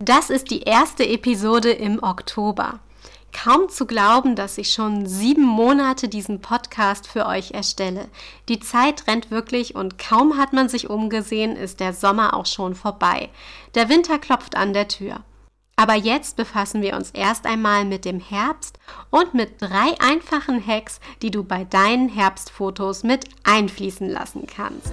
Das ist die erste Episode im Oktober. Kaum zu glauben, dass ich schon sieben Monate diesen Podcast für euch erstelle. Die Zeit rennt wirklich und kaum hat man sich umgesehen, ist der Sommer auch schon vorbei. Der Winter klopft an der Tür. Aber jetzt befassen wir uns erst einmal mit dem Herbst und mit drei einfachen Hacks, die du bei deinen Herbstfotos mit einfließen lassen kannst.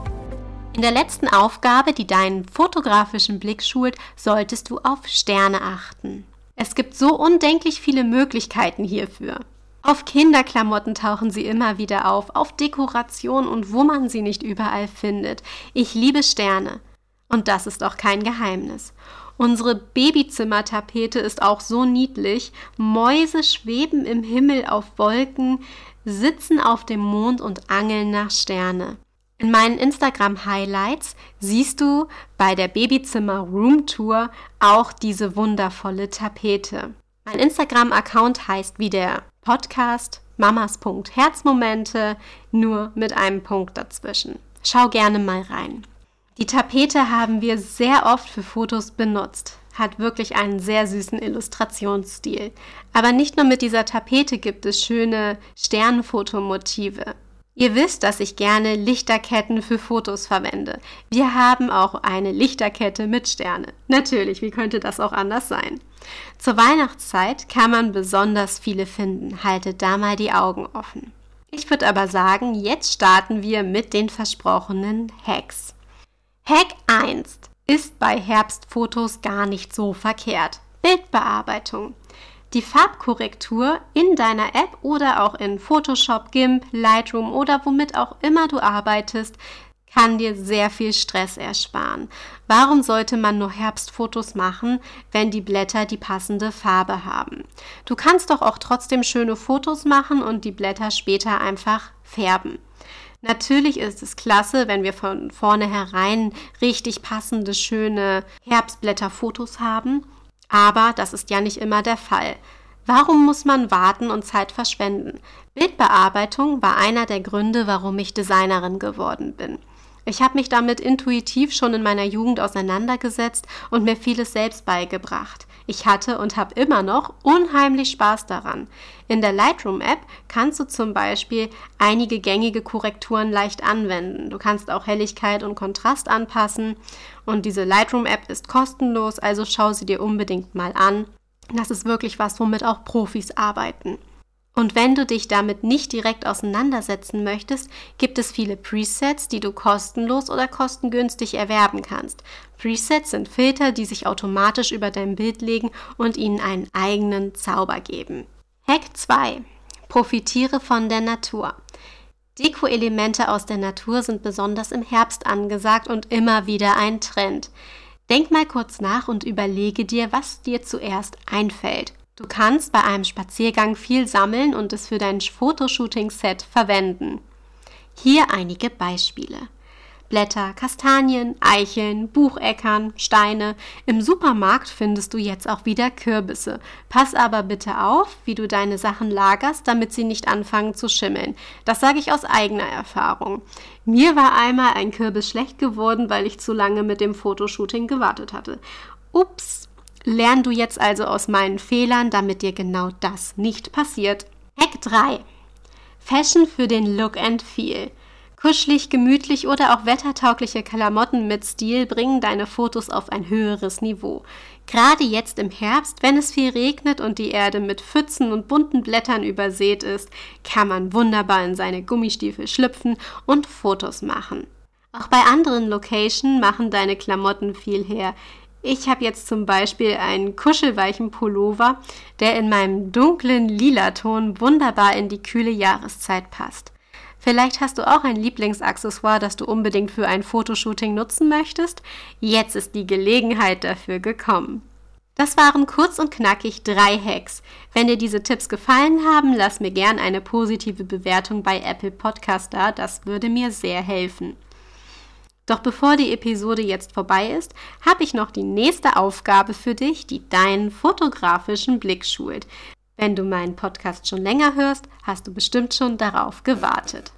In der letzten Aufgabe, die deinen fotografischen Blick schult, solltest du auf Sterne achten. Es gibt so undenklich viele Möglichkeiten hierfür. Auf Kinderklamotten tauchen sie immer wieder auf, auf Dekoration und wo man sie nicht überall findet. Ich liebe Sterne. Und das ist auch kein Geheimnis. Unsere Babyzimmertapete ist auch so niedlich. Mäuse schweben im Himmel auf Wolken, sitzen auf dem Mond und angeln nach Sterne. In meinen Instagram-Highlights siehst du bei der Babyzimmer Room Tour auch diese wundervolle Tapete. Mein Instagram-Account heißt wie der Podcast mamas.herzmomente, nur mit einem Punkt dazwischen. Schau gerne mal rein. Die Tapete haben wir sehr oft für Fotos benutzt. Hat wirklich einen sehr süßen Illustrationsstil. Aber nicht nur mit dieser Tapete gibt es schöne Sternenfotomotive. Ihr wisst, dass ich gerne Lichterketten für Fotos verwende. Wir haben auch eine Lichterkette mit Sterne. Natürlich, wie könnte das auch anders sein? Zur Weihnachtszeit kann man besonders viele finden. Haltet da mal die Augen offen. Ich würde aber sagen, jetzt starten wir mit den versprochenen Hacks. Hack 1 ist bei Herbstfotos gar nicht so verkehrt. Bildbearbeitung. Die Farbkorrektur in deiner App oder auch in Photoshop, GIMP, Lightroom oder womit auch immer du arbeitest, kann dir sehr viel Stress ersparen. Warum sollte man nur Herbstfotos machen, wenn die Blätter die passende Farbe haben? Du kannst doch auch trotzdem schöne Fotos machen und die Blätter später einfach färben. Natürlich ist es klasse, wenn wir von vornherein richtig passende, schöne Herbstblätterfotos haben. Aber das ist ja nicht immer der Fall. Warum muss man warten und Zeit verschwenden? Bildbearbeitung war einer der Gründe, warum ich Designerin geworden bin. Ich habe mich damit intuitiv schon in meiner Jugend auseinandergesetzt und mir vieles selbst beigebracht. Ich hatte und habe immer noch unheimlich Spaß daran. In der Lightroom-App kannst du zum Beispiel einige gängige Korrekturen leicht anwenden. Du kannst auch Helligkeit und Kontrast anpassen. Und diese Lightroom-App ist kostenlos, also schau sie dir unbedingt mal an. Das ist wirklich was, womit auch Profis arbeiten. Und wenn du dich damit nicht direkt auseinandersetzen möchtest, gibt es viele Presets, die du kostenlos oder kostengünstig erwerben kannst. Presets sind Filter, die sich automatisch über dein Bild legen und ihnen einen eigenen Zauber geben. Hack 2. Profitiere von der Natur. Deko-Elemente aus der Natur sind besonders im Herbst angesagt und immer wieder ein Trend. Denk mal kurz nach und überlege dir, was dir zuerst einfällt. Du kannst bei einem Spaziergang viel sammeln und es für dein Fotoshooting-Set verwenden. Hier einige Beispiele. Blätter, Kastanien, Eicheln, Bucheckern, Steine. Im Supermarkt findest du jetzt auch wieder Kürbisse. Pass aber bitte auf, wie du deine Sachen lagerst, damit sie nicht anfangen zu schimmeln. Das sage ich aus eigener Erfahrung. Mir war einmal ein Kürbis schlecht geworden, weil ich zu lange mit dem Fotoshooting gewartet hatte. Ups, Lern du jetzt also aus meinen Fehlern, damit dir genau das nicht passiert. Hack 3. Fashion für den Look and Feel. Kuschelig, gemütlich oder auch wettertaugliche Klamotten mit Stil bringen deine Fotos auf ein höheres Niveau. Gerade jetzt im Herbst, wenn es viel regnet und die Erde mit Pfützen und bunten Blättern übersät ist, kann man wunderbar in seine Gummistiefel schlüpfen und Fotos machen. Auch bei anderen Locations machen deine Klamotten viel her. Ich habe jetzt zum Beispiel einen kuschelweichen Pullover, der in meinem dunklen Lila-Ton wunderbar in die kühle Jahreszeit passt. Vielleicht hast du auch ein Lieblingsaccessoire, das du unbedingt für ein Fotoshooting nutzen möchtest. Jetzt ist die Gelegenheit dafür gekommen. Das waren kurz und knackig drei Hacks. Wenn dir diese Tipps gefallen haben, lass mir gern eine positive Bewertung bei Apple Podcast da, das würde mir sehr helfen. Doch bevor die Episode jetzt vorbei ist, habe ich noch die nächste Aufgabe für dich, die deinen fotografischen Blick schult. Wenn du meinen Podcast schon länger hörst, hast du bestimmt schon darauf gewartet.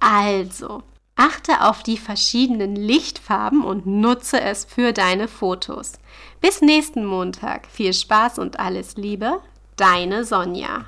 Also, achte auf die verschiedenen Lichtfarben und nutze es für deine Fotos. Bis nächsten Montag. Viel Spaß und alles Liebe, deine Sonja.